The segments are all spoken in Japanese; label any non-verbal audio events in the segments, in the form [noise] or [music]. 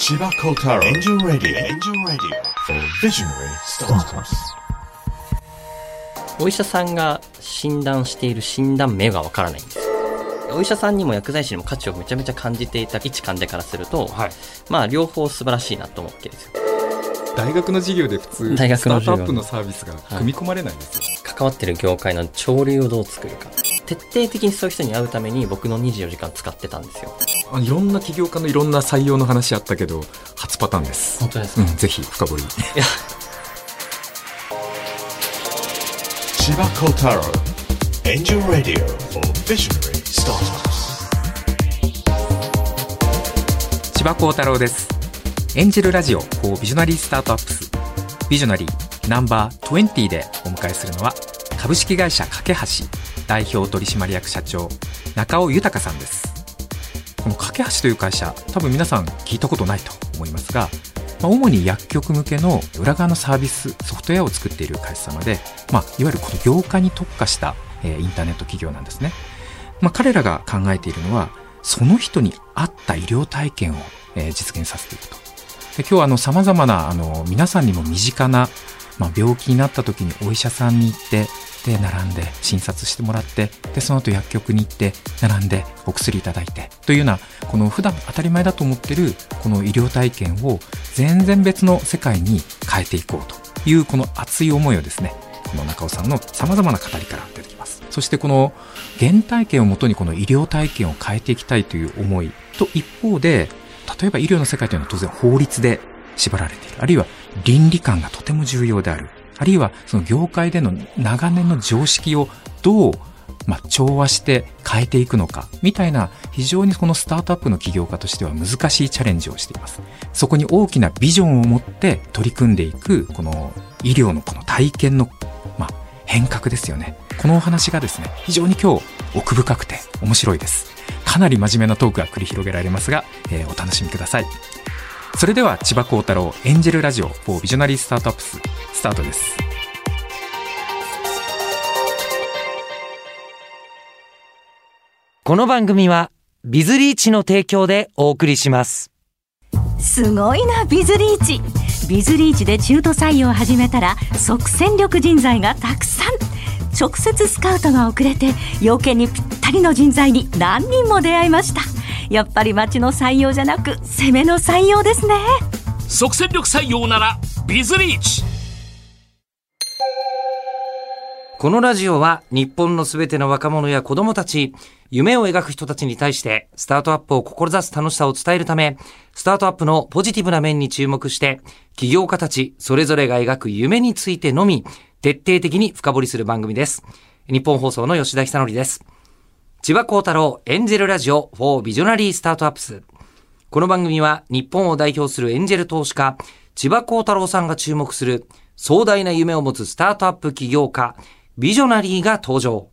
千葉幸太郎エンジェルラディオエンジェルラディオ Visionary Startups. お医者さんが診断している診断名がわからないんです。お医者さんにも薬剤師にも価値をめちゃめちゃ感じていた一患者からすると、はい。まあ両方素晴らしいなと思うわけですよ。大学の授業で普通大学のスタートアップのサービスが組み込まれないんですよ、関わってる業界の潮流をどう作るか徹底的にそういう人に会うために僕の24時間使ってたんですよ。あいろんな起業家のいろんな採用の話あったけど初パターンです。本当ですか、うんぜひ深掘り。いや。千葉幸太郎エンジェルラディオ for Visionary Startups. 千葉幸太郎です。エンジェルラジオ for ビジョナリースタートアップスビジョナリーナンバー20でお迎えするのは株式会社架け橋代表取締役社長中尾豊さんです。この架け橋という会社多分皆さん聞いたことないと思いますがまあ主に薬局向けの裏側のサービスソフトウェアを作っている会社様で、まあ、いわゆるこの業界に特化した、えーインターネット企業なんですね、まあ、彼らが考えているのはその人に合った医療体験を、えー実現させていくと。で今日はあの様々なあの皆さんにも身近な、まあ、病気になった時にお医者さんに行ってで並んで診察してもらってでその後薬局に行って並んでお薬いただいてというようなこの普段当たり前だと思ってるこの医療体験を全然別の世界に変えていこうというこの熱い思いをですねこの中尾さんの様々な語りから出てきます。そしてこの原体験をもとにこの医療体験を変えていきたいという思いと一方で例えば医療の世界というのは当然法律で縛られている。あるいは倫理観がとても重要である。あるいはその業界での長年の常識をどうまあ、調和して変えていくのか、みたいな非常にこのスタートアップの起業家としては難しいチャレンジをしています。そこに大きなビジョンを持って取り組んでいく、この医療のこの体験の、まあ、変革ですよね。このお話がですね、非常に今日奥深くて面白いです。かなり真面目なトークが繰り広げられますが、えーお楽しみください。それでは千葉幸太郎エンジェルラジオ for ビジョナリースタートアップススタートです。この番組は、ビズリーチの提供でお送りします。すごいなビズリーチビズリーチで中途採用を始めたら即戦力人材がたくさん直接スカウトが遅れて要件にぴったりの人材に何人も出会いましたやっぱり町の採用じゃなく攻めの採用ですね即戦力採用ならビズリーチこのラジオは日本のすべての若者や子供たち、夢を描く人たちに対してスタートアップを志す楽しさを伝えるため、スタートアップのポジティブな面に注目して、起業家たちそれぞれが描く夢についてのみ、徹底的に深掘りする番組です。日本放送の吉田久典です。千葉幸太郎エンジェルラジオ for ビジョナリースタートアップス。この番組は日本を代表するエンジェル投資家、千葉幸太郎さんが注目する壮大な夢を持つスタートアップ起業家、ビジョナリーが登場。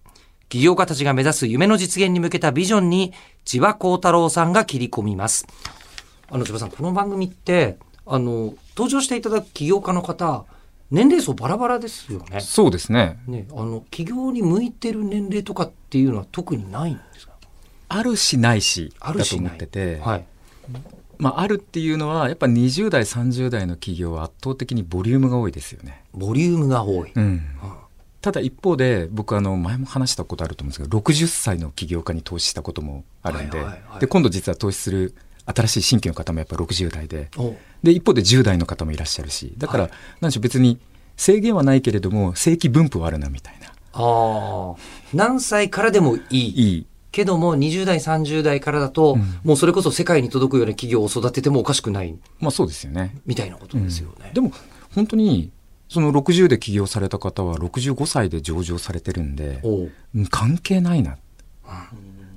起業家たちが目指す夢の実現に向けたビジョンに千葉幸太郎さんが切り込みます。あの、千葉さん、この番組って、あの、登場していただく起業家の方、年齢層バラバラですよね。そうですね。ね、あの、起業に向いてる年齢とかっていうのは特にないんですか？あるしないしあるしないだと思ってて、はい。まあ、あるっていうのはやっぱ20代30代の企業は圧倒的にボリュームが多いですよね。ボリュームが多い。うんただ一方で僕あの前も話したことあると思うんですけど60歳の起業家に投資したこともあるんで,、はいはいはいで今度実は投資する新しい新規の方もやっぱ60代で。お。で一方で10代の方もいらっしゃるし。だから、はい。なんでしょう別に制限はないけれども正規分布はあるなみたいな。ああ。何歳からでもいい。いい。けども、20代、30代からだと、うん。もうそれこそ世界に届くような企業を育ててもおかしくない、まあそうですよね。みたいなことですよね。でも本当にその60で起業された方は65歳で上場されてるんで関係ないな。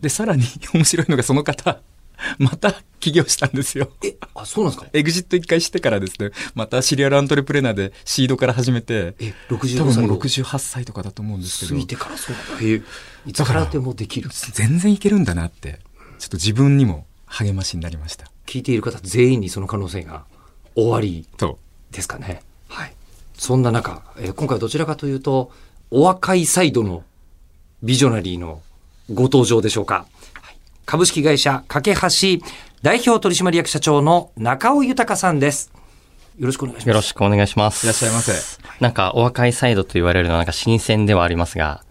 でさらに面白いのがその方 [laughs] また起業したんですよ。え、あ、そうなんですか？エグジット一回してからですね、またシリアルアントレプレナーでシードから始めて、え、多65分もう歳を68歳とかだと思うんですけど過ぎ、てからそうだ。え、いつからでもできる。全然いけるんだなって、ちょっと自分にも励ましになりました。聞いている方全員にその可能性が終わりと、ですかね。はい。そんな中、えー今回はどちらかというと、お若いサイドのビジョナリーのご登場でしょうか。はい株式会社架け橋代表取締役社長の中尾豊さんです。よろしくお願いします。よろしくお願いします。いらっしゃいませ。なんか、お若いサイドと言われるのはなんか新鮮ではありますが、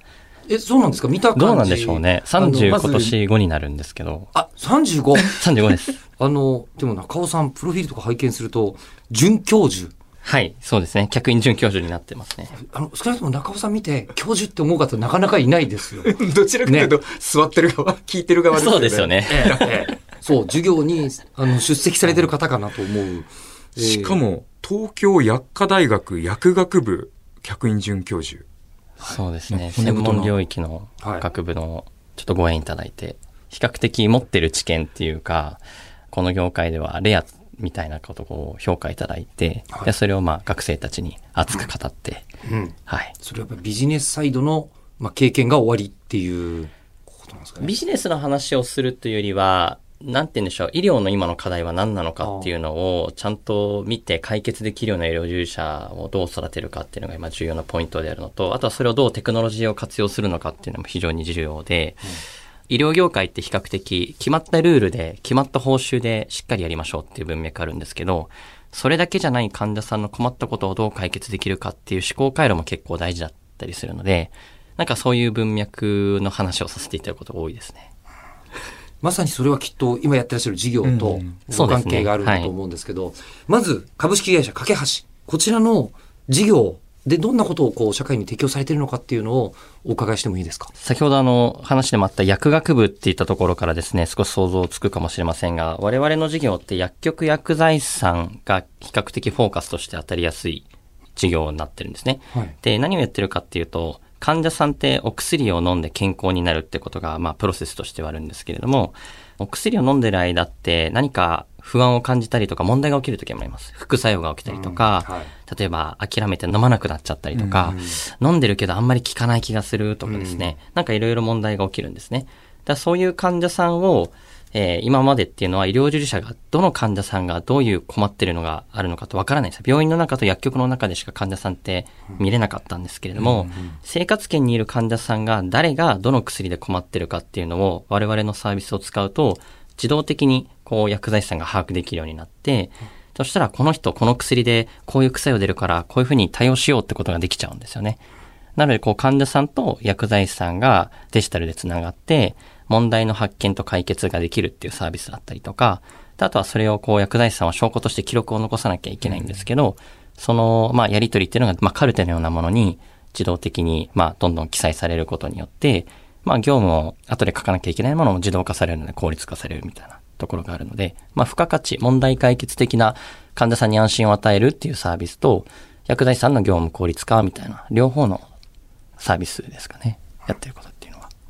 え、そうなんですか？見た感じ。どうなんでしょうね。あの30まず今年5になるんですけど、あ、35。35です。あの、でも中尾さん、プロフィールとか拝見すると、准教授。はい、そうですね。客員准教授になってますね。あの、少なくとも中尾さん見て、教授って思う方なかなかいないですよ。[laughs] どちらかというと、座ってる側、聞いてる側ですよね。そうですよ。ね。ええええそう、授業にあの出席されてる方かなと思う。ええしかも、東京薬科大学薬学部客員准教授。そうですね。専門領域のはい学部のちょっとご縁いただいて、比較的持ってる知見っていうか、この業界ではレアみたいなことを評価いただいて、はいでそれをまあ学生たちに熱く語って、うん。はい。それはやっぱビジネスサイドの、まあ、経験が終わりっていうことなんですかね。ビジネスの話をするというよりは、なんて言うんでしょう、医療の今の課題は何なのかっていうのをちゃんと見て解決できるような医療従事者をどう育てるかっていうのが今重要なポイントであるのと、あとはそれをどうテクノロジーを活用するのかっていうのも非常に重要で、医療業界って比較的決まったルールで決まった報酬でしっかりやりましょうっていう文脈あるんですけど、それだけじゃない患者さんの困ったことをどう解決できるかっていう思考回路も結構大事だったりするので、なんかそういう文脈の話をさせていただくことが多いですね。まさにそれはきっと今やってらっしゃる事業とうんご関係があるんだと思うんですけど、まず株式会社架け橋、こちらの事業でどんなことをこう社会に適用されているのかっていうのをお伺いしてもいいですか？先ほどあの話でもあった薬学部っていったところからですね、少し想像つくかもしれませんが、我々の事業って薬局薬剤師さんが比較的フォーカスとして当たりやすい事業になってるんですね。はいで、何をやってるかっていうと、患者さんってお薬を飲んで健康になるってことが、まあ、プロセスとしてはあるんですけれども、お薬を飲んでる間って何か不安を感じたりとか問題が起きる時もあります。副作用が起きたりとか、うんはい例えば諦めて飲まなくなっちゃったりとか、飲んでるけどあんまり効かない気がするとかですね、なんかいろいろ問題が起きるんですね。だからそういう患者さんを、えー今までっていうのは医療従事者がどの患者さんがどういう困ってるのがあるのかとわからないんですよ。病院の中と薬局の中でしか患者さんって見れなかったんですけれども、生活圏にいる患者さんが誰がどの薬で困ってるかっていうのを我々のサービスを使うと自動的にこう薬剤師さんが把握できるようになって、そしたらこの人この薬でこういう副作用出るからこういうふうに対応しようってことができちゃうんですよね。なので、こう、患者さんと薬剤師さんがデジタルでつながって、問題の発見と解決ができるっていうサービスだったりとか、あとはそれをこう、薬剤師さんは証拠として記録を残さなきゃいけないんですけど、その、まあ、やり取りっていうのが、まあ、カルテのようなものに自動的に、まあ、どんどん記載されることによって、まあ、業務を後で書かなきゃいけないものも自動化されるので効率化されるみたいなところがあるので、まあ、付加価値、問題解決的な患者さんに安心を与えるっていうサービスと、薬剤師さんの業務効率化みたいな、両方のサービスですかね。やってること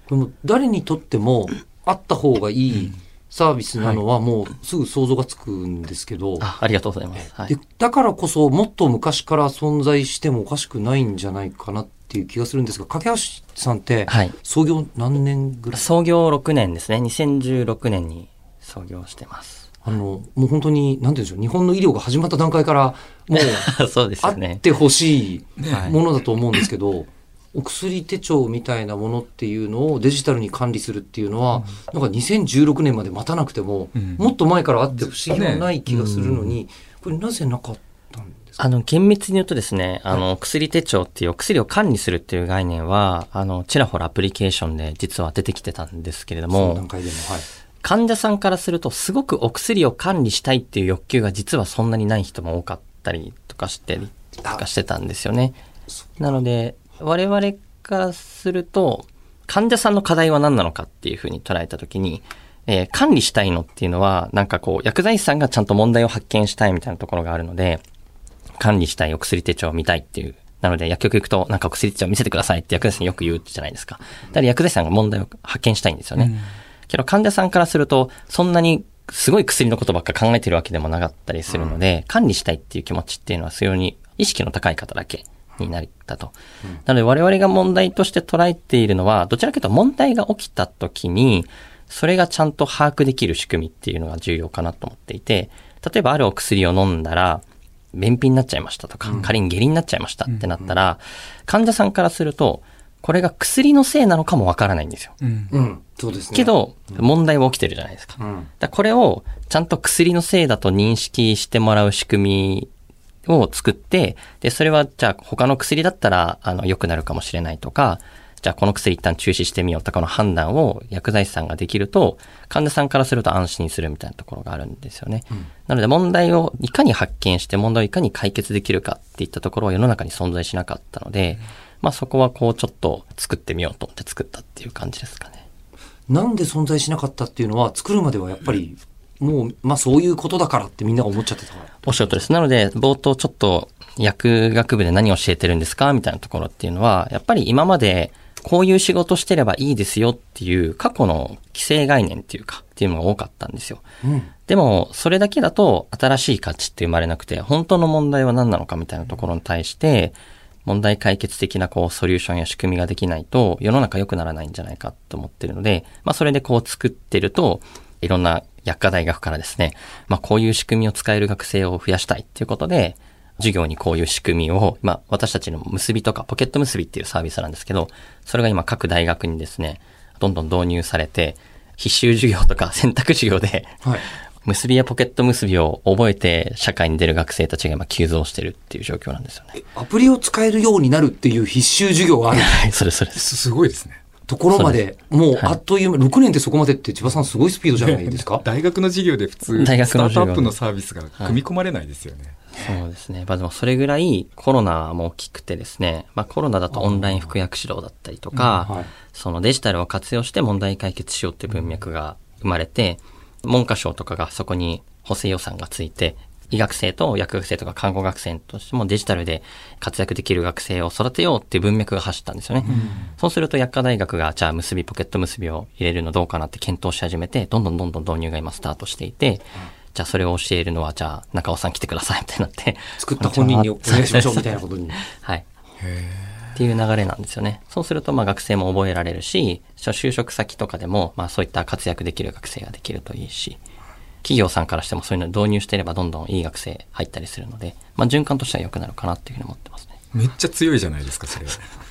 っていうのは。でも誰にとってもあった方がいいサービスなのはもうすぐ想像がつくんですけど、あ、ありがとうございます。はいで。だからこそもっと昔から存在してもおかしくないんじゃないかなっていう気がするんですが、架橋さんってはい創業何年ぐらい、創業6年ですね。2016年に創業してます。あの、もう本当に、なんて言うんでしょう、日本の医療が始まった段階からもう [laughs] そうですねっ。てほしいはいものだと思うんですけど、お薬手帳みたいなものっていうのをデジタルに管理するっていうのは、なんか2016年まで待たなくても、うんもっと前からあって不思議はない気がするのに、これなぜなかったんですか？あの、厳密に言うとですね、あの、薬手帳っていうお薬を管理するっていう概念は、あの、ちらほらアプリケーションで実は出てきてたんですけれどそのも、段階でも。はい。患者さんからするとすごくお薬を管理したいっていう欲求が実はそんなにない人も多かったりとかして、とかしてたんですよね。なので、我々からすると、患者さんの課題は何なのかっていうふうに捉えたときに、えー管理したいのっていうのは、なんかこう、薬剤師さんがちゃんと問題を発見したいみたいなところがあるので、管理したいお薬手帳を見たいっていう。なので、薬局行くと、なんかお薬手帳見せてくださいって薬剤師によく言うじゃないですか。だから薬剤師さんが問題を発見したいんですよね。けど患者さんからすると、そんなにすごい薬のことばっか考えてるわけでもなかったりするので、管理したいっていう気持ちっていうのは非常に意識の高い方だけになったと。なので我々が問題として捉えているのは、どちらかというと問題が起きた時に、それがちゃんと把握できる仕組みっていうのが重要かなと思っていて、例えばあるお薬を飲んだら、便秘になっちゃいましたとか、仮に下痢になっちゃいましたってなったら、患者さんからすると、これが薬のせいなのかもわからないんですよ。うん。うん。そうですね。け、ど、問題は起きてるじゃないですか。うん。だからこれをちゃんと薬のせいだと認識してもらう仕組みを作って、で、それはじゃあ他の薬だったら、あの、良くなるかもしれないとか、じゃあこの薬一旦中止してみようとかの判断を薬剤師さんができると、患者さんからすると安心するみたいなところがあるんですよね。なので問題をいかに発見して問題をいかに解決できるかっていったところは世の中に存在しなかったので、まあそこはこうちょっと作ってみようと思って作ったっていう感じですかね。なんで存在しなかったっていうのは、作るまではやっぱり、もう、まあそういうことだからってみんなが思っちゃってたから。おっしゃるとりです。なので、冒頭ちょっと薬学部で何を教えてるんですかみたいなところっていうのは、やっぱり今までこういう仕事してればいいですよっていう過去の規制概念っていうか、っていうのが多かったんですよ。うん。でも、それだけだと新しい価値って生まれなくて、本当の問題は何なのかみたいなところに対して、問題解決的なこうソリューションや仕組みができないと世の中良くならないんじゃないかと思ってるので、まあそれでこう作ってると、いろんな薬科大学からですね、まあこういう仕組みを使える学生を増やしたいっていうことで、授業にこういう仕組みを、まあ私たちの結びとかポケット結びっていうサービスなんですけど、それが今各大学にですね、どんどん導入されて、必修授業とか [laughs] 選択授業で、はい。結びやポケット結びを覚えて社会に出る学生たちが今急増してるっていう状況なんですよね。アプリを使えるようになるっていう必修授業があるはい、それそれ。すすごいですね。ところまで、もうはい。あっという間、6年ってそこまでって千葉さんすごいスピードじゃないですか？[laughs] 大学の授業で普通、[laughs] 大学スタートアップのサービスが組み込まれないですよね。そうですね。まあでもそれぐらいコロナも大きくてですね、まあコロナだとオンライン服薬指導だったりとか、はい。そのデジタルを活用して問題解決しようっていう文脈が生まれて、文科省とかがそこに補正予算がついて、医学生と薬学生とか看護学生としてもデジタルで活躍できる学生を育てようっていう文脈が走ったんですよね。そうすると薬科大学がじゃあ結び、ポケット結びを入れるのどうかなって検討し始めて、どんどんどんどん導入が今スタートしていて、じゃあそれを教えるのはじゃあ中尾さん来てくださいみたいになって。作った本人にお願いしましょうみたいなことに。[laughs] はい。っていう流れなんですよね。そうすると、まあ学生も覚えられるし、就職先とかでも、まあそういった活躍できる学生ができるといいし、企業さんからしてもそういうの導入していればどんどんいい学生入ったりするので、まあ循環としては良くなるかなっていうふうに思ってますね。めっちゃ強いじゃないですか、それは。[laughs]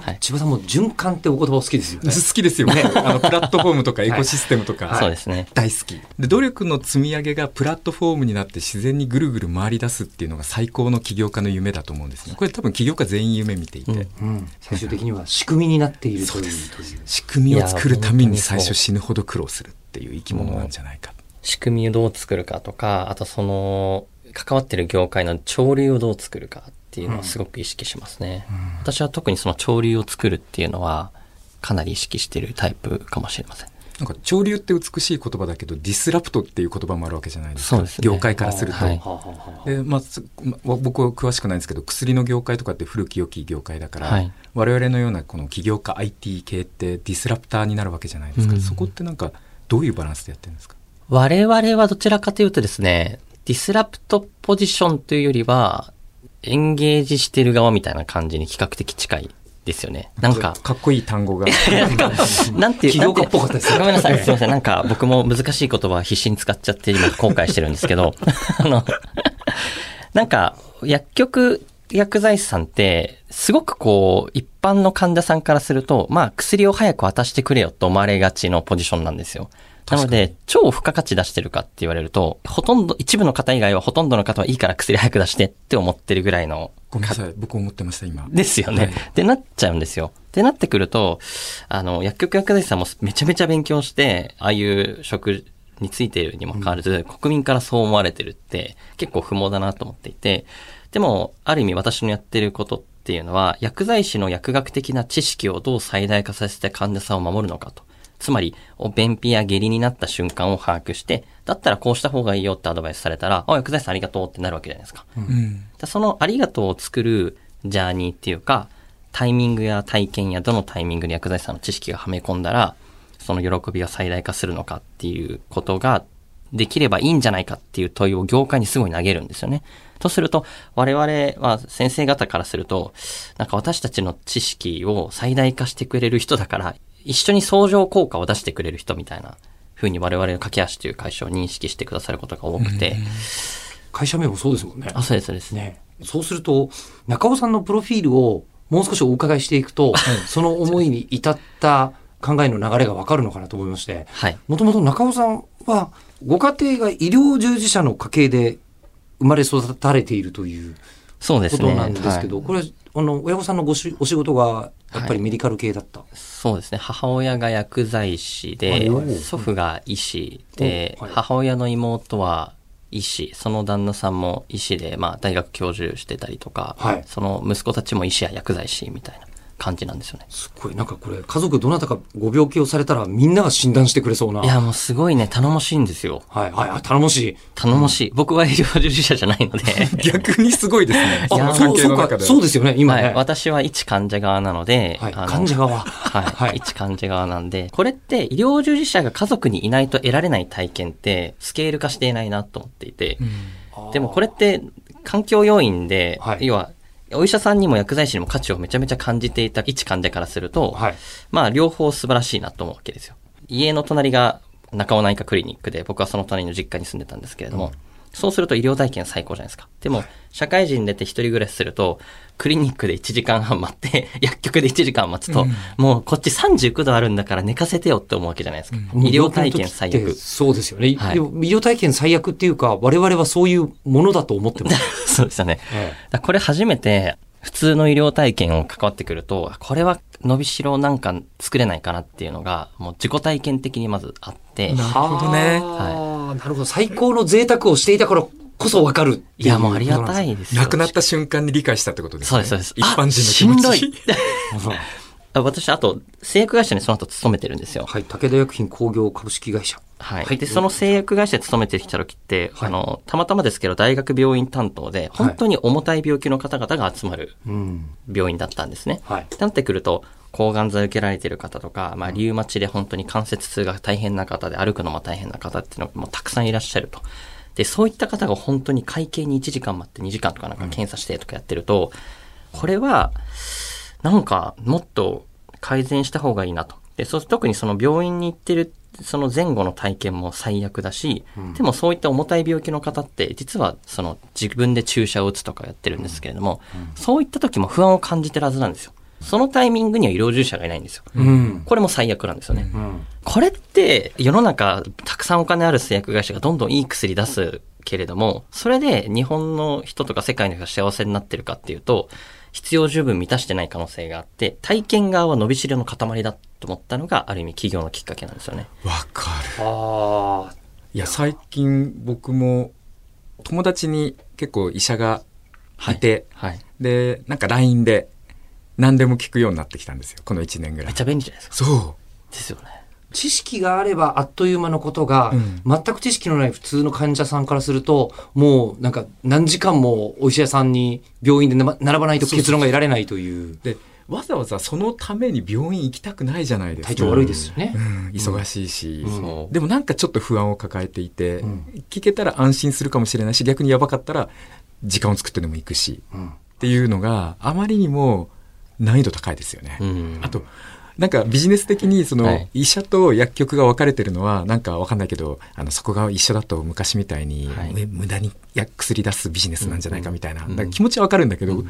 はい。千葉さんも循環ってお言葉お好きですよね。[laughs] 好きですよね。あの、プラットフォームとか [laughs] エコシステムとか。そうですね。大好き。で、努力の積み上げがプラットフォームになって自然にぐるぐる回り出すっていうのが最高の起業家の夢だと思うんですね。これ多分起業家全員夢見ていて。うんうん。最終的には仕組みになっているという。という仕組みを作るために最初死ぬほど苦労するっていう生き物なんじゃないか。仕組みをどう作るかとか、あとその、関わってる業界の潮流をどう作るかっていうのはすごく意識しますね。私は特にその潮流を作るっていうのは、かなり意識してるタイプかもしれません。なんか潮流って美しい言葉だけどディスラプトっていう言葉もあるわけじゃないですか。そうですね。業界からすると。はい。でまあ、僕は詳しくないんですけど薬の業界とかって古き良き業界だから、はい。我々のようなこの起業家 IT 系ってディスラプターになるわけじゃないですか、うん。そこってなんかどういうバランスでやってるんですか？我々はどちらかというとですね、ディスラプトポジションというよりは、エンゲージしてる側みたいな感じに比較的近いですよね。なんか、かっこいい単語が [laughs] なんていう、起業家っぽかったですごめんなさい、すいません。なんか僕も難しい言葉は必死に使っちゃって今後悔してるんですけど、[laughs] あの、なんか、薬局、薬剤師さんって、すごくこう、一般の患者さんからすると、まあ、薬を早く渡してくれよと思われがちのポジションなんですよ。なので、超付加価値出してるかって言われると、ほとんど、一部の方以外はほとんどの方はいいから薬早く出してって思ってるぐらいのごめんなさい僕思ってました今ですよね。はいってなっちゃうんですよ。ってなってくると、あの、薬局薬剤師さんもめちゃめちゃ勉強して、ああいう職についているにもかかわらず、国民からそう思われてるって結構不毛だなと思っていて、でも、ある意味私のやってることっていうのは、薬剤師の薬学的な知識をどう最大化させて患者さんを守るのかと。つまり、お便秘や下痢になった瞬間を把握して、だったらこうした方がいいよってアドバイスされたら、あ、薬剤師さんありがとうってなるわけじゃないですか。うんだそのありがとうを作るジャーニーっていうか、タイミングや体験やどのタイミングに薬剤師さんの知識がはめ込んだら、その喜びが最大化するのかっていうことができればいいんじゃないかっていう問いを業界にすごい投げるんですよね。とすると、我々は先生方からすると、なんか私たちの知識を最大化してくれる人だから、一緒に相乗効果を出してくれる人みたいな風に我々の駆け足という会社を認識してくださることが多くて、会社名もそうですもんね。あ、そうです、そうです。ね。そうすると、中尾さんのプロフィールをもう少しお伺いしていくと、その思いに至った考えの流れがわかるのかなと思いまして、はい。もともと中尾さんは、ご家庭が医療従事者の家系で生まれ育たれているというそうですね。ことなんですけど、はいこれ、あの、親御さんのごしお仕事が、やっぱりはい。メディカル系だった。そうですね。母親が薬剤師はい。ではい、祖父が医師で、おはい。母親の妹は医師、その旦那さんも医師で、まあ大学教授してたりとか、はい。その息子たちも医師や薬剤師みたいな感じなんですよね。すごい、なんかこれ、家族どなたかご病気をされたら、みんなが診断してくれそうな。いや、もうすごいね、頼もしいんですよ。はい、はい、はい頼もしい。頼もしい。僕は医療従事者じゃないので。[laughs] 逆にすごいですね。そうそう。そうですよね、今ね。はい、私は一患者側なので、はい患者側。はい、はい一患者側なんで、これって医療従事者が家族にいないと得られない体験ってスケール化していないなと思っていて、でもこれって環境要因で、はい要はお医者さんにも薬剤師にも価値をめちゃめちゃ感じていた一患者からすると、はい。まあ両方素晴らしいなと思うわけですよ。家の隣が中尾内科クリニックで、僕はその隣の実家に住んでたんですけれども、そうすると医療体験最高じゃないですか。でも、社会人出て一人暮らしすると、クリニックで1時間半待って、[laughs] 薬局で1時間待つと、もうこっち39度あるんだから寝かせてよって思うわけじゃないですか。医療体験最悪。そうですよね。はいでも医療体験最悪っていうか、我々はそういうものだと思ってます。[laughs] そうですよね。えだからこれ初めて、普通の医療体験を関わってくると、これは伸びしろなんか作れないかなっていうのが、もう自己体験的にまずあって、なるほどね。はあ、なるほど。最高の贅沢をしていたからこそわかるいういや、もうありがたいですよ。亡くなった瞬間に理解したってことですね。そうです、そうです。一般人の気持ち。あしんどい。[laughs] 私、あと、製薬会社にその後勤めてるんですよ。はい。武田薬品工業株式会社。はい。はいで、その製薬会社で勤めてきた時って、はいあの、たまたまですけど、大学病院担当で、本当に重たい病気の方々が集まるうん。病院だったんですね。はい。なってくると、抗がん剤受けられてる方とか、まあ、リウマチで本当に関節痛が大変な方で、歩くのも大変な方っていうのがもうたくさんいらっしゃると。で、そういった方が本当に会計に1時間待って2時間とかなんか検査してとかやってると、これは、なんか、もっと改善した方がいいなと。で、そう特にその病院に行ってる、その前後の体験も最悪だし、でもそういった重たい病気の方って、実はその自分で注射を打つとかやってるんですけれども、そういった時も不安を感じてるはずなんですよ。そのタイミングには医療従事者がいないんですよ。うん。これも最悪なんですよね。うん。これって世の中たくさんお金ある製薬会社がどんどんいい薬出すけれども、それで日本の人とか世界の人が幸せになってるかっていうと、必要十分満たしてない可能性があって、体験側は伸びしろの塊だと思ったのがある意味企業のきっかけなんですよね。わかる。ああ。いや、最近僕も友達に結構医者がいて、はい。で、なんか LINE で何でも聞くようになってきたんですよ。この1年ぐらいめっち。ゃ便利じゃないですか。そですよね。知識があればあっという間のことが、うん全く知識のない普通の患者さんからすると、もうなんか何時間もお医者さんに病院で並ばないと結論が得られないというう。で、わざわざそのために病院行きたくないじゃないですか。体調悪いですよねう。ん、忙しいし、うんそうでもなんかちょっと不安を抱えていて、ん聞けたら安心するかもしれないし、逆にやばかったら時間を作ってでも行くし、うんっていうのがあまりにも難易度高いですよね。うん。あと、なんかビジネス的にそのはい医者と薬局が分かれてるのはなんかわかんないけど、あのそこが一緒だと昔みたいにはいむ無駄に薬薬出すビジネスなんじゃないかみたいな、うんだから気持ちはわかるんだけど、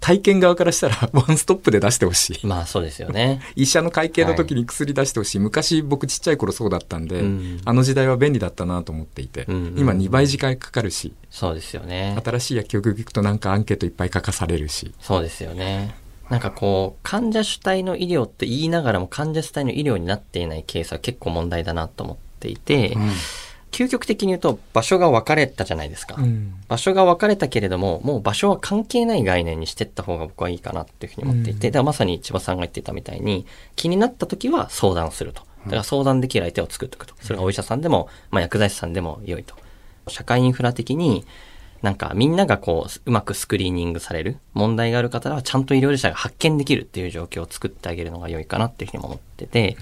体験側からしたら [laughs] ワンストップで出してほしい。まあそうですよね。医者の会計の時に薬出してほしい。昔僕ちっちゃい頃そうだったんで、うんあの時代は便利だったなと思っていて、うん今2倍時間かかるし、そうですよね。新しい薬局行くとなんかアンケートいっぱい書かされるし。そうですよね。なんかこう、患者主体の医療って言いながらも患者主体の医療になっていないケースは結構問題だなと思っていて、究極的に言うと場所が分かれたじゃないですか。うん場所が分かれたけれども、もう場所は関係ない概念にしていった方が僕はいいかなっていうふうに思っていて、うんだからまさに千葉さんが言ってたみたいに、気になった時は相談すると。だから相談できる相手を作っておくと。それがお医者さんでも、まあ薬剤師さんでも良いと。社会インフラ的に、なんかみんながこう、うまくスクリーニングされる問題がある方はちゃんと医療従事者が発見できるっていう状況を作ってあげるのが良いかなっていうふうにも思ってて、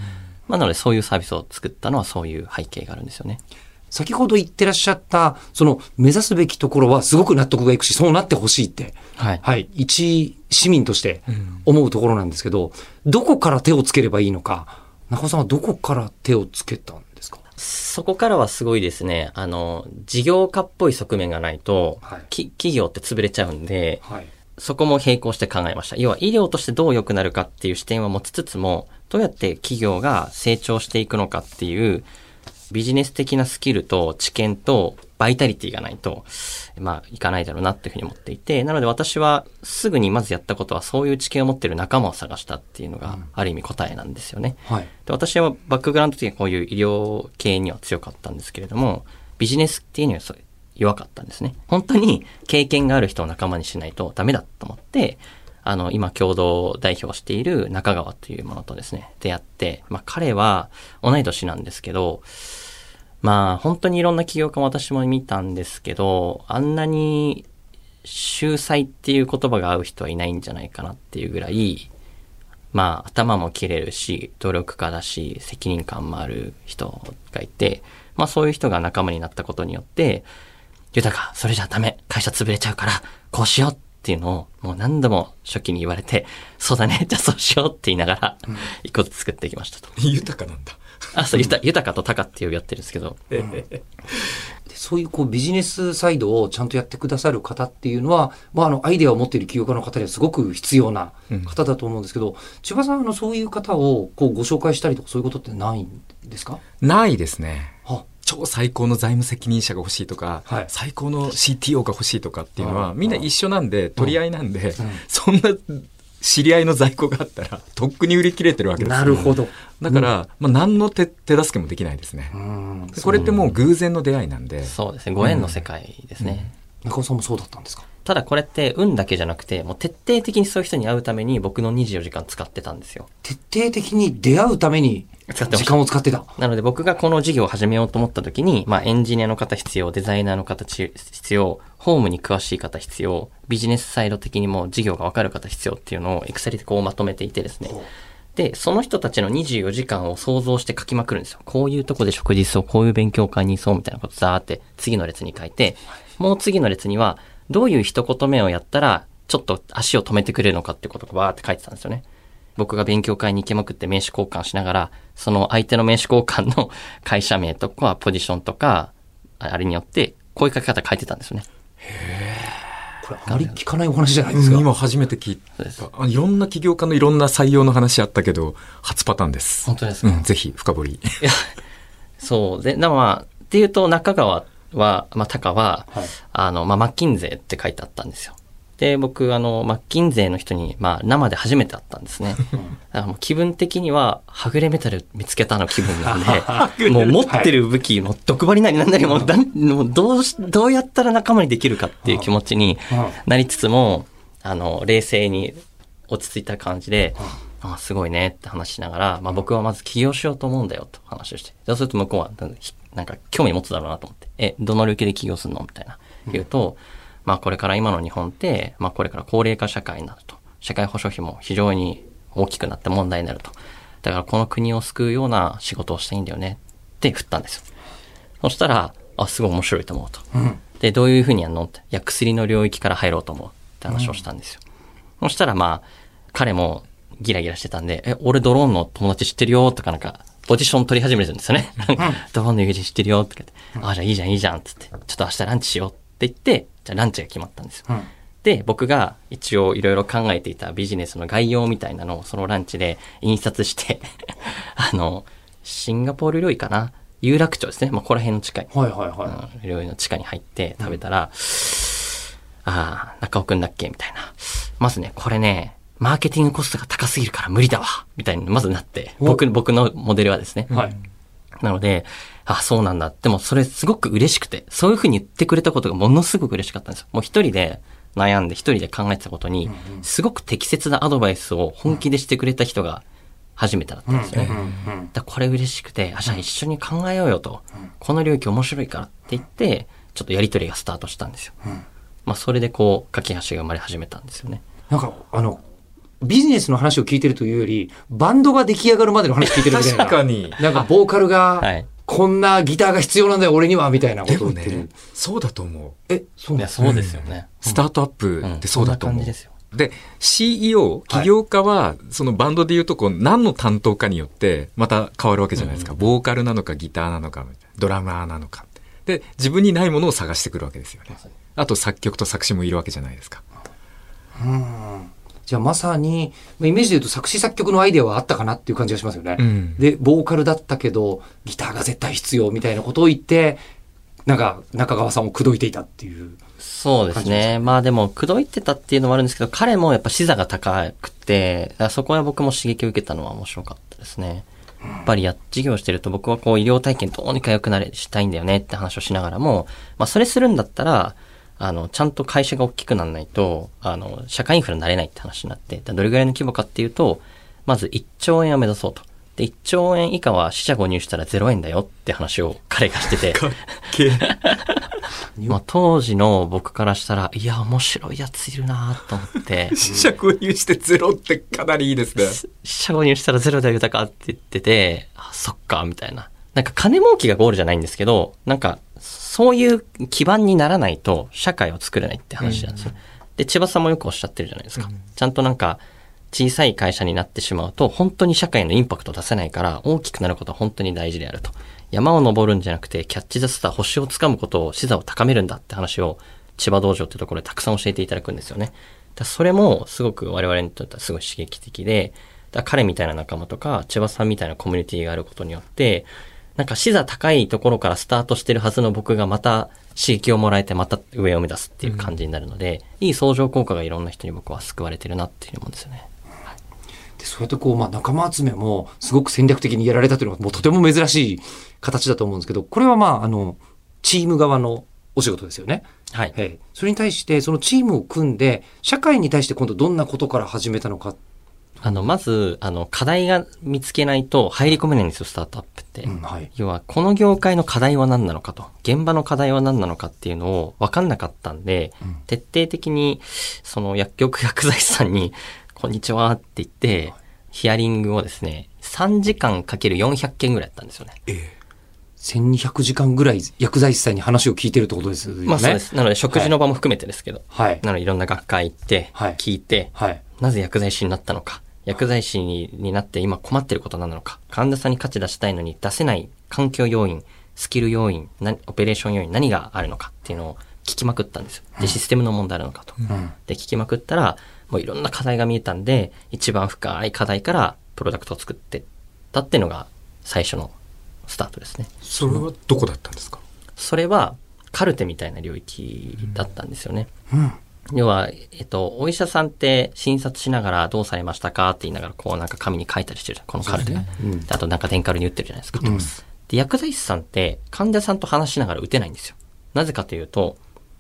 まあなのでそういうサービスを作ったのはそういう背景があるんですよね。先ほど言ってらっしゃった、その目指すべきところはすごく納得がいくし、そうなってほしいって、はい。はい、一市民として思うところなんですけど、どこから手をつければいいのか、中尾さんはどこから手をつけたんですか？そこからはすごいですね、あの、事業家っぽい側面がないと、はいき企業って潰れちゃうんで、はい。そこも並行して考えました。要は医療としてどう良くなるかっていう視点を持ちつつも、どうやって企業が成長していくのかっていうビジネス的なスキルと知見とバイタリティがないと、まあ、いかないだろうなっていうふうに思っていて、なので私はすぐにまずやったことはそういう知見を持っている仲間を探したっていうのがある意味答えなんですよね。はい。で私はバックグラウンド的にはこういう医療系には強かったんですけれども、ビジネスっていうにはそう弱かったんですね。本当に経験がある人を仲間にしないとダメだと思って、あの、今共同代表している中川というものとですね、出会って、まあ彼は同い年なんですけど、まあ本当にいろんな起業家も私も見たんですけど、あんなに秀才っていう言葉が合う人はいないんじゃないかなっていうぐらい、まあ、頭も切れるし、努力家だし、責任感もある人がいて、まあそういう人が仲間になったことによって、豊か、それじゃダメ、会社潰れちゃうから、こうしようっていうのを、もう何度も初期に言われて、そうだね、じゃあそうしようって言いながら、一個ずつ作っていきましたと。[laughs] 豊かなんだ。あ、そう、豊豊かと高っていうやってるんですけど、でそういうこうビジネスサイドをちゃんとやってくださる方っていうのは、まあ、あのアイデアを持っている起業家の方にはすごく必要な方だと思うんですけど、千葉さんあのそういう方をこうご紹介したりとかそういうことってないんですか？ないですね。あ超最高の財務責任者が欲しいとか、はい。最高の CTO が欲しいとかっていうのは、うんみんな一緒なんで、取り合いなんで、そんな知り合いの在庫があったら、[laughs] とっくに売り切れてるわけですよなるほど。だから、まあ、何の手手助けもできないですね。うんでこれってもう偶然の出会いなんで、そうですね、ご縁の世界ですね。中尾さんもそうだったんですか？ただこれって運だけじゃなくて、もう徹底的にそういう人に会うために僕の24時間使ってたんですよ。徹底的に出会うために使ってました時間を使ってた。なので僕がこの事業を始めようと思った時に、まあエンジニアの方必要、デザイナーの方必要、ホームに詳しい方必要、ビジネスサイド的にも事業がわかる方必要っていうのをエクセルでこうまとめていてですね。で、その人たちの24時間を想像して書きまくるんですよ。こういうとこで食事そう、こういう勉強会にそうみたいなことザーって次の列に書いて、もう次の列にはどういう一言目をやったらちょっと足を止めてくれるのかってことをバーって書いてたんですよね。僕が勉強会に行きまくって名刺交換しながら、その相手の名刺交換の [laughs] 会社名とかポジションとか、ああれによって、こういう書き方書いてたんですよね。これあまり聞かないお話じゃないですか。今初めて聞いた。あいろんな起業家のいろんな採用の話あったけど、初パターンです。本当ですか、うん、ぜひ深掘り。いや、そう。で、なまあ、っていうと中川は、まあ、高は、はいあの、まあ、マッキンゼーって書いてあったんですよ。で、僕、あの、マッキンゼーの人に、まあ、生で初めて会ったんですね。[laughs] だからもう気分的には、はぐれメタル見つけたの気分なんで、[laughs] もう持ってる武器、もう毒針なりなんなりもうもうどうし、どうやったら仲間にできるかっていう気持ちになりつつも、あの、冷静に落ち着いた感じで、あすごいねって話しながら、まあ僕はまず起業しようと思うんだよと話をして。そうすると向こうはなんか興味持つだろうなと思って、え、どの領域で起業するのみたいな。言うと、まあこれから今の日本って、まあこれから高齢化社会になると。社会保障費も非常に大きくなって問題になると。だからこの国を救うような仕事をしたいんだよねって振ったんですよ。そしたら、あ、すごい面白いと思うと。で、どういうふうにやるのって。いや、薬の領域から入ろうと思うって話をしたんですよ。そしたらまあ、彼もギラギラしてたんで、え、俺ドローンの友達知ってるよとかなんか、ポジション取り始めるんですよね。ドローンの友人知ってるよとか言って、あ、じゃあいいじゃんいいじゃんって言って、ちょっと明日ランチしようって言って、じゃあランチが決まったんですよ。で、僕が一応いろいろ考えていたビジネスの概要みたいなのをそのランチで印刷して、[laughs] あの、シンガポール料理かな？有楽町ですね。まあ、ここら辺の近い。はいはいはうん料理の地下に入って食べたら、ああ、中尾くんだっけ？みたいな。まずね、これね、マーケティングコストが高すぎるから無理だわみたいにまずなって、僕、僕のモデルはですね。い。はい。なので、あ、そうなんだ。でもそれすごく嬉しくて、そういうふうに言ってくれたことがものすごく嬉しかったんですよ。もう一人で悩んで一人で考えてたことに、すごく適切なアドバイスを本気でしてくれた人が初めてだったんですよね。だこれ嬉しくて、あ、じゃあ一緒に考えようよと。この領域面白いからって言って、ちょっとやりとりがスタートしたんですよ。まあそれでこう、架け橋が生まれ始めたんですよね。なんか、あの、ビジネスの話を聞いてるというより、バンドが出来上がるまでの話聞いてるみたいな。[laughs] 確かになんか、ボーカルはがい、こんなギターが必要なんだよ、俺には、みたいなこでもとを言ってる。ね、そうだと思う。え、そういや、なんですそうですよね。スタートアップってそうだと思う。んそんな感じですよ。で、CEO、起業家は、そのバンドで言うとこう、何の担当かによって、また変わるわけじゃないですか。ボーカルなのか、ギターなのか、ドラマーなのか。で、自分にないものを探してくるわけですよね。あと、作曲と作詞もいるわけじゃないですか。じゃあまさに、まあイメージで言うと作詞作曲のアイデアはあったかなっていう感じがしますよね。うんで、ボーカルだったけど、ギターが絶対必要みたいなことを言って、なんか中川さんを口説いていたっていう。そうですね。まあでも、口説いてたっていうのもあるんですけど、彼もやっぱ視座が高くて、そこは僕も刺激を受けたのは面白かったですね。やっぱりや、授業してると僕はこう医療体験どうにか良くなれ、したいんだよねって話をしながらも、まあそれするんだったら、あの、ちゃんと会社が大きくならないと、あの、社会インフラになれないって話になって、どれぐらいの規模かっていうと、まず1兆円を目指そうと。で、1兆円以下は死者誤入したら0円だよって話を彼がしてて。[laughs] まあ当時の僕からしたら、いや、面白いやついるなと思って。[laughs] 死者購入してゼロってかなりいいですね。死者誤入したらゼロだよ豊かって言ってて、あ、そっか、みたいな。なんか金儲けがゴールじゃないんですけど、なんか、そういう基盤にならないと社会を作れないって話なんですよ。で、千葉さんもよくおっしゃってるじゃないですか。ちゃんとなんか、小さい会社になってしまうと、本当に社会のインパクトを出せないから、大きくなることは本当に大事であると。山を登るんじゃなくて、キャッチ・ザ・スター、星を掴むことを、視座を高めるんだって話を、千葉道場ってところでたくさん教えていただくんですよね。だそれも、すごく我々にとってはすごい刺激的で、だ彼みたいな仲間とか、千葉さんみたいなコミュニティがあることによって、なんか視座高いところからスタートしてるはずの僕がまた刺激をもらえてまた上を目指すっていう感じになるので、いい相乗効果がいろんな人に僕は救われてるなっていうふうに思うんですよね。で、そうやってこう、まあ仲間集めもすごく戦略的にやられたというのがもうとても珍しい形だと思うんですけど、これはまあ、あの、チーム側のお仕事ですよね。はい。ええそれに対して、そのチームを組んで、社会に対して今度どんなことから始めたのか。あの、まず、あの、課題が見つけないと入り込めないんですよ、スタートアップって。うんはい。要は、この業界の課題は何なのかと、現場の課題は何なのかっていうのを分かんなかったんで、徹底的に、その薬局薬剤師さんに、こんにちはって言って、ヒアリングをですね、3時間かける400件ぐらいやったんですよね。1200時間ぐらい薬剤師さんに話を聞いてるってことですよね。まあそうです。なので、食事の場も含めてですけど、はい。なので、いろんな学会行って、はい聞いて、はい。なぜ薬剤師になったのか、薬剤師にになって今困ってることなのか、患者さんに価値出したいのに出せない環境要因、スキル要因、なオペレーション要因、何があるのかっていうのを聞きまくったんですよ。で、システムの問題あるのかと。で、聞きまくったら、もういろんな課題が見えたんで、一番深い課題からプロダクトを作ってったっていうのが最初のスタートですね。それはどこだったんですか？それはカルテみたいな領域だったんですよね。うん。要は、えっと、お医者さんって診察しながらどうされましたかって言いながら、こうなんか紙に書いたりしてるじゃんこのカルテが。うんであとなんかデンカルに打ってるじゃないですか。で、薬剤師さんって患者さんと話しながら打てないんですよ。なぜかというと、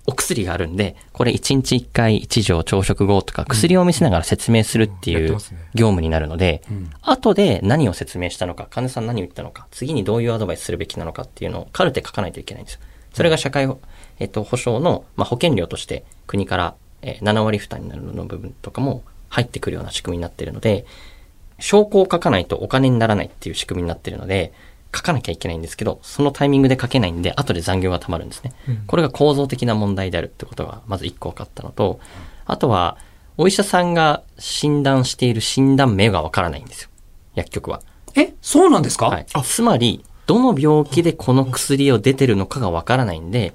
お薬があるんで、これ1日1回1錠朝食後とか薬を見せながら説明するっていう業務になるので、後で何を説明したのか、患者さん何を言ったのか、次にどういうアドバイスするべきなのかっていうのをカルテ書かないといけないんですよ。それが社会保、えっと、保障の、まあ、保険料として国から、えー7割負担になるの部分とかも入ってくるような仕組みになっているので、証拠を書かないとお金にならないっていう仕組みになっているので、書かなきゃいけないんですけど、そのタイミングで書けないんで、後で残業が溜まるんですね。これが構造的な問題であるってことが、まず一個分かったのと、あとは、お医者さんが診断している診断名がわからないんですよ。薬局は。え、そうなんですか？はい。つまり、どの病気でこの薬を出てるのかがわからないんで、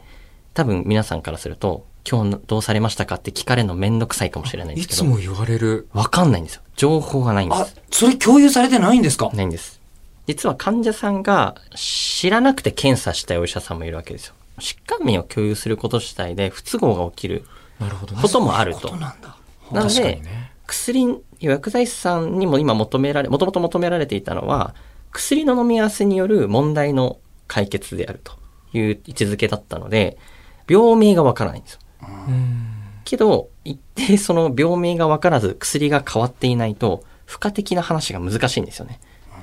多分皆さんからすると、今日どうされましたかって聞かれるのめんどくさいかもしれないんでいすけど、つも言われる。わかんないんですよ。情報がないんであす。、それ共有されてないんですか？ないんです。実は患者さんが知らなくて検査したいお医者さんもいるわけですよ。疾患名を共有すること自体で不都合が起きるなるほどね。こともあると。なんだ。なのでに、ね。薬、薬剤師さんにも今求められ、もともと求められていたのは、薬の飲み合わせによる問題の解決であるという位置づけだったので、病名がわからないんですよ。けど、一定その病名がわからず薬が変わっていないと、付加的な話が難しいんですよね。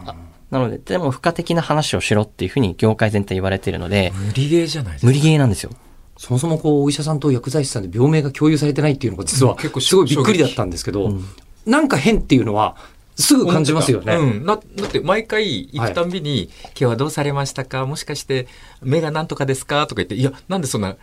あなので、でも付加的な話をしろっていうふうに業界全体言われているので、無理ゲーじゃないですか。無理ゲーなんですよ。そもそもこう、お医者さんと薬剤師さんで病名が共有されてないっていうのが実は結構すごいびっくりだったんですけど、なんか変っていうのはすぐ感じますよね。うん。な、だって毎回行くたんびに、今日はどうされましたか？もしかして目がなんとかですか？とか言って、いや、なんでそんな、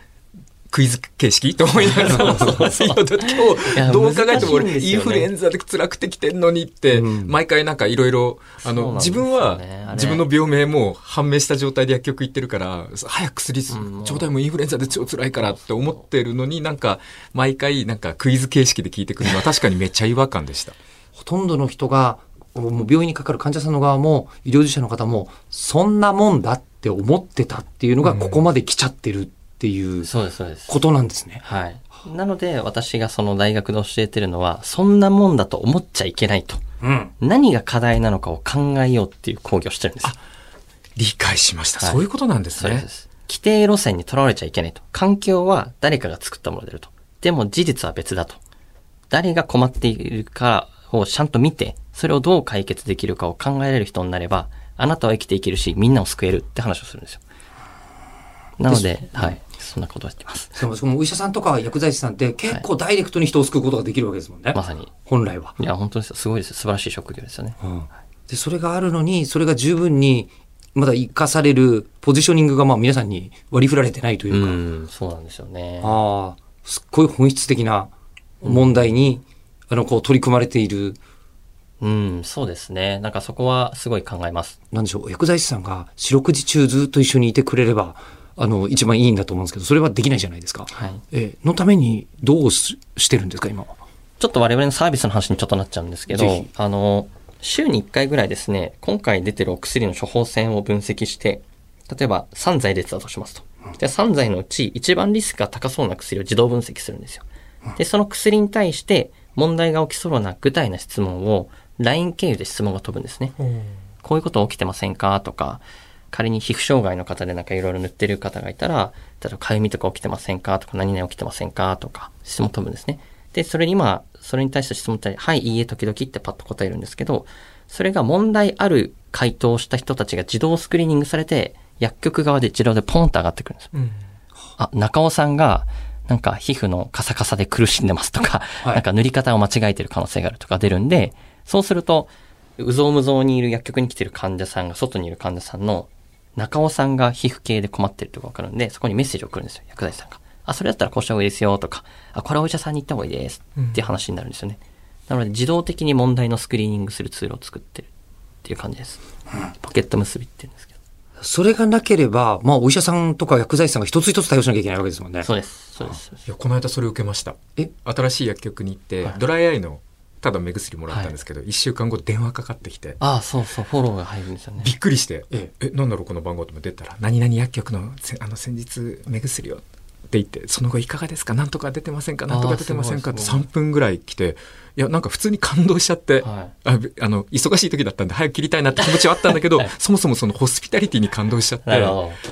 クイズ形式と思いながら、[laughs] 今日、どう考えても俺、インフルエンザで辛くてきてんのにって、うん。毎回なんかいろいろ、あの、自分は自分の病名も判明した状態で薬局行ってるから、早く薬んちょうだいもうインフルエンザで超辛いからって思ってるのになんか、毎回なんかクイズ形式で聞いてくるのは [laughs] 確かにめっちゃ違和感でした。ほとんどの人が、もう病院にかかる患者さんの側も、医療従事者の方も、そんなもんだって思ってたっていうのが、ここまで来ちゃってるっていう。ことなんですね。はい。なので、私がその大学で教えてるのは、そんなもんだと思っちゃいけないと。うん。何が課題なのかを考えようっていう講義をしてるんですよ。理解しました。はいそういうことなんですねそうで。す。規定路線にとらわれちゃいけないと。環境は誰かが作ったものであると。でも事実は別だと。誰が困っているかをちゃんと見て、それをどう解決できるかを考えられる人になれば、あなたは生きていけるし、みんなを救えるって話をするんですよ。なので、はい。そんなことをやってます。でも、そのお医者さんとか薬剤師さんって結構ダイレクトに人を救うことができるわけですもんね。まさに。本来は。いや、本当ですごいですよ。素晴らしい職業ですよね。で、それがあるのに、それが十分に、まだ生かされるポジショニングがまあ皆さんに割り振られてないといううか、ん、そうなんですよね。ああ、すっごい本質的な問題に、あの、こう取り組まれている、うん、そうですね。なんかそこはすごい考えます。なんでしょう、薬剤師さんが四六時中ずっと一緒にいてくれれば、あの、一番いいんだと思うんですけど、それはできないじゃないですか。はい。えーのためにどうししてるんですか、今は。ちょっと我々のサービスの話にちょっとなっちゃうんですけどあの、週に1回ぐらいですね、今回出てるお薬の処方箋を分析して、例えば3剤出てたとしますと。で、3剤のうち一番リスクが高そうな薬を自動分析するんですよ。で、その薬に対して問題が起きそうな具体な質問を LINE 経由で質問が飛ぶんですね。こういうこと起きてませんか？とか、仮に皮膚障害の方でなんかいろいろ塗ってる方がいたら、例えばかゆみとか起きてませんかとか、何々起きてませんかとか、質問飛ぶんですね。で、それにまあ、それに対して質問って、はい、いいえ、時々ってパッと答えるんですけど、それが問題ある回答をした人たちが自動スクリーニングされて、薬局側で自動でポンと上がってくるんです。あ、中尾さんが、なんか皮膚のカサカサで苦しんでますとか、はいなんか塗り方を間違えてる可能性があるとか出るんで、そうすると、うぞうむぞうにいる薬局に来てる患者さんが、外にいる患者さんの中尾さんが皮膚系で困ってるとかわかるんで、そこにメッセージを送るんですよ、薬剤師さんが。あ、それだったらこうした方がいいですよとか、あ、これはお医者さんに行った方がいいですっていう話になるんですよね。なので自動的に問題のスクリーニングするツールを作ってるっていう感じです。ポケット結びって言うんですけど。それがなければ、まあ、お医者さんとか薬剤師さんが一つ一つ対応しなきゃいけないわけですもんね。そうです。そうです。いや、この間それを受けました。え？新しい薬局に行って、ドライアイの、ただ目薬もらったんですけど、一、週間後電話かかってきて、ああ、そうそう、フォローが入るんですよね。びっくりして、ええ、なんだろうこの番号って出たら、何々薬局のせあの先日目薬をって言って、その後いかがですか？なんとか出てませんか？なんとか出てませんか？ってあーすごい。3分ぐらい来て、いや、なんか普通に感動しちゃって、はい。あびあの、忙しい時だったんで早く切りたいなって気持ちはあったんだけど、そもそもそのホスピタリティに感動しちゃって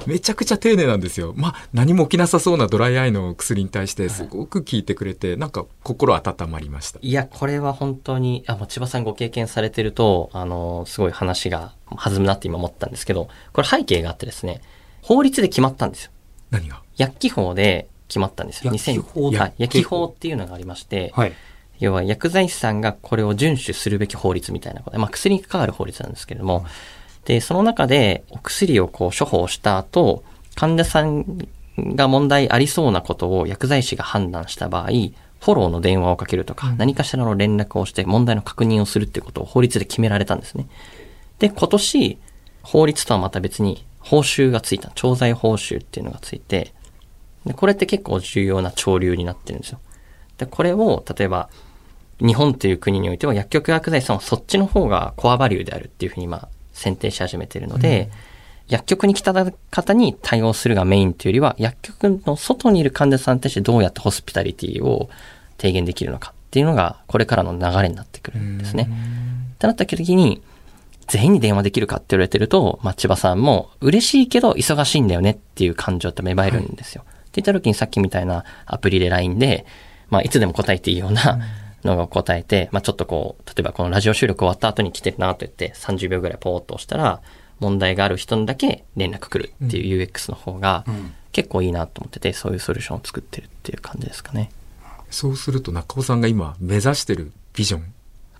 めちゃくちゃ丁寧なんですよ。まあ、何も起きなさそうなドライアイの薬に対してすごく聞いてくれて、なんか心温まりました。いや、これは本当に、あ、もう千葉さんご経験されてると、あの、すごい話が弾むなって今思ったんですけど、これ背景があってですね、法律で決まったんですよ。何が？薬機法で決まったんですよ。薬機法？2000はい。薬機法っていうのがありまして、はい。要は薬剤師さんがこれを遵守するべき法律みたいなことで、まあ薬に関わる法律なんですけれども、で、その中でお薬をこう処方した後、患者さんが問題ありそうなことを薬剤師が判断した場合、フォローの電話をかけるとか、何かしらの連絡をして問題の確認をするっていうことを法律で決められたんですね。で、今年、法律とはまた別に報酬がついた、調剤報酬っていうのがついて、でこれって結構重要な潮流になってるんですよ。で、これを、例えば、日本という国においては薬局薬剤師さんはそっちの方がコアバリューであるっていうふうに今、選定し始めているので、薬局に来た方に対応するがメインというよりは、薬局の外にいる患者さんに対してどうやってホスピタリティを低減できるのかっていうのが、これからの流れになってくるんですね。ってなった時に、全員に電話できるかって言われてると、まあ、千葉さんも嬉しいけど忙しいんだよねっていう感情って芽生えるんですよ。って言った時にさっきみたいなアプリで LINE で、まあ、いつでも答えていいようなのが答えて、まあ、ちょっとこう、例えばこのラジオ収録終わった後に来てるなと言って30秒ぐらいポーっと押したら、問題がある人にだけ連絡来るっていう UX の方が結構いいなと思ってて、そういうソリューションを作ってるっていう感じですかね。そうすると中尾さんが今目指してるビジョンっ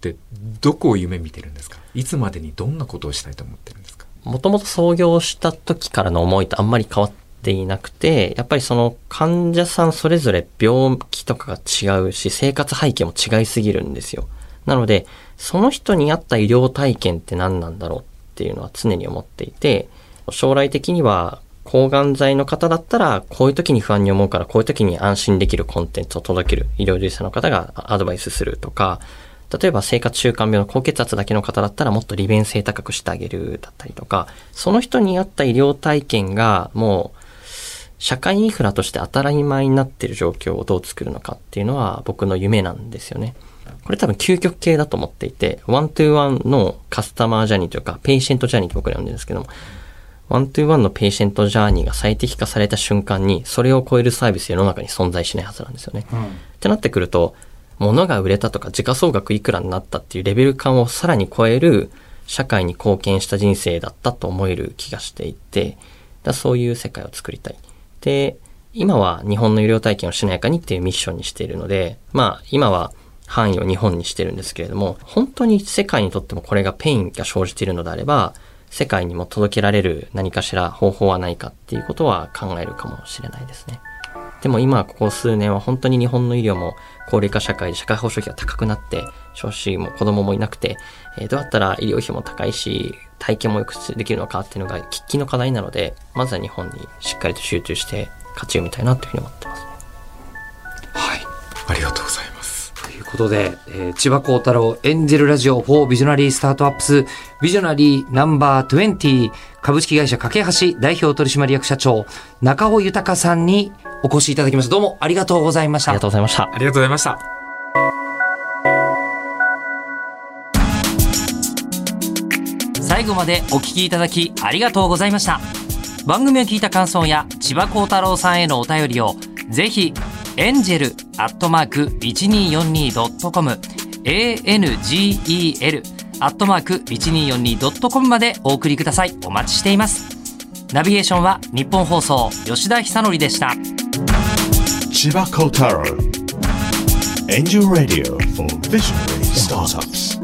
てどこを夢見てるんですか？いつまでにどんなことをしたいと思ってるんですか？もともと創業した時からの思いとあんまり変わっっていなくて、やっぱりその患者さんそれぞれ病気とかが違うし、生活背景も違いすぎるんですよ。なので、その人に合った医療体験って何なんだろうっていうのは常に思っていて、将来的には抗がん剤の方だったら、こういう時に不安に思うから、こういう時に安心できるコンテンツを届ける医療従事者の方がアドバイスするとか、例えば生活習慣病の高血圧だけの方だったらもっと利便性高くしてあげるだったりとか、その人に合った医療体験がもう社会インフラとして当たり前になっている状況をどう作るのかっていうのは僕の夢なんですよね。これ多分究極系だと思っていて、 one to one のカスタマージャーニーというか、 patient journey と僕ら呼んでるんですけども、 one to one の patient journey が最適化された瞬間に、それを超えるサービス世の中に存在しないはずなんですよね。ってなってくると、物が売れたとか時価総額いくらになったっていうレベル感をさらに超える社会に貢献した人生だったと思える気がしていて、だそういう世界を作りたい。で、今は日本の医療体験をしなやかにっていうミッションにしているので、まあ今は範囲を日本にしてるんですけれども、本当に世界にとってもこれがペインが生じているのであれば、世界にも届けられる何かしら方法はないかっていうことは考えるかもしれないですね。でも今ここ数年は本当に日本の医療も高齢化社会で社会保障費が高くなって少子も子供もいなくて、えー、どうやったら医療費も高いし体験もよくできるのかっていうのが喫緊の課題なのでまずは日本にしっかりと集中して勝ち読みたいなというふうに思ってます、ね、はいありがとうございますということで、えー、千葉幸太郎エンジェルラジオ4ビジョナリースタートアップスビジョナリーナンバー20株式会社架け橋代表取締役社長中尾豊さんにお越しいただきました。どうもありがとうございました。ありがとうございました。ありがとうございました。最後までお聞きいただきありがとうございました。番組を聞いた感想や千葉幸太郎さんへのお便りをぜひエンジェルアットマーク 1242.com angel アットマーク 1242.com までお送りください。お待ちしています。ナビゲーションは日本放送吉田久典でした千葉幸太郎 Angel Radio for Visionary Startups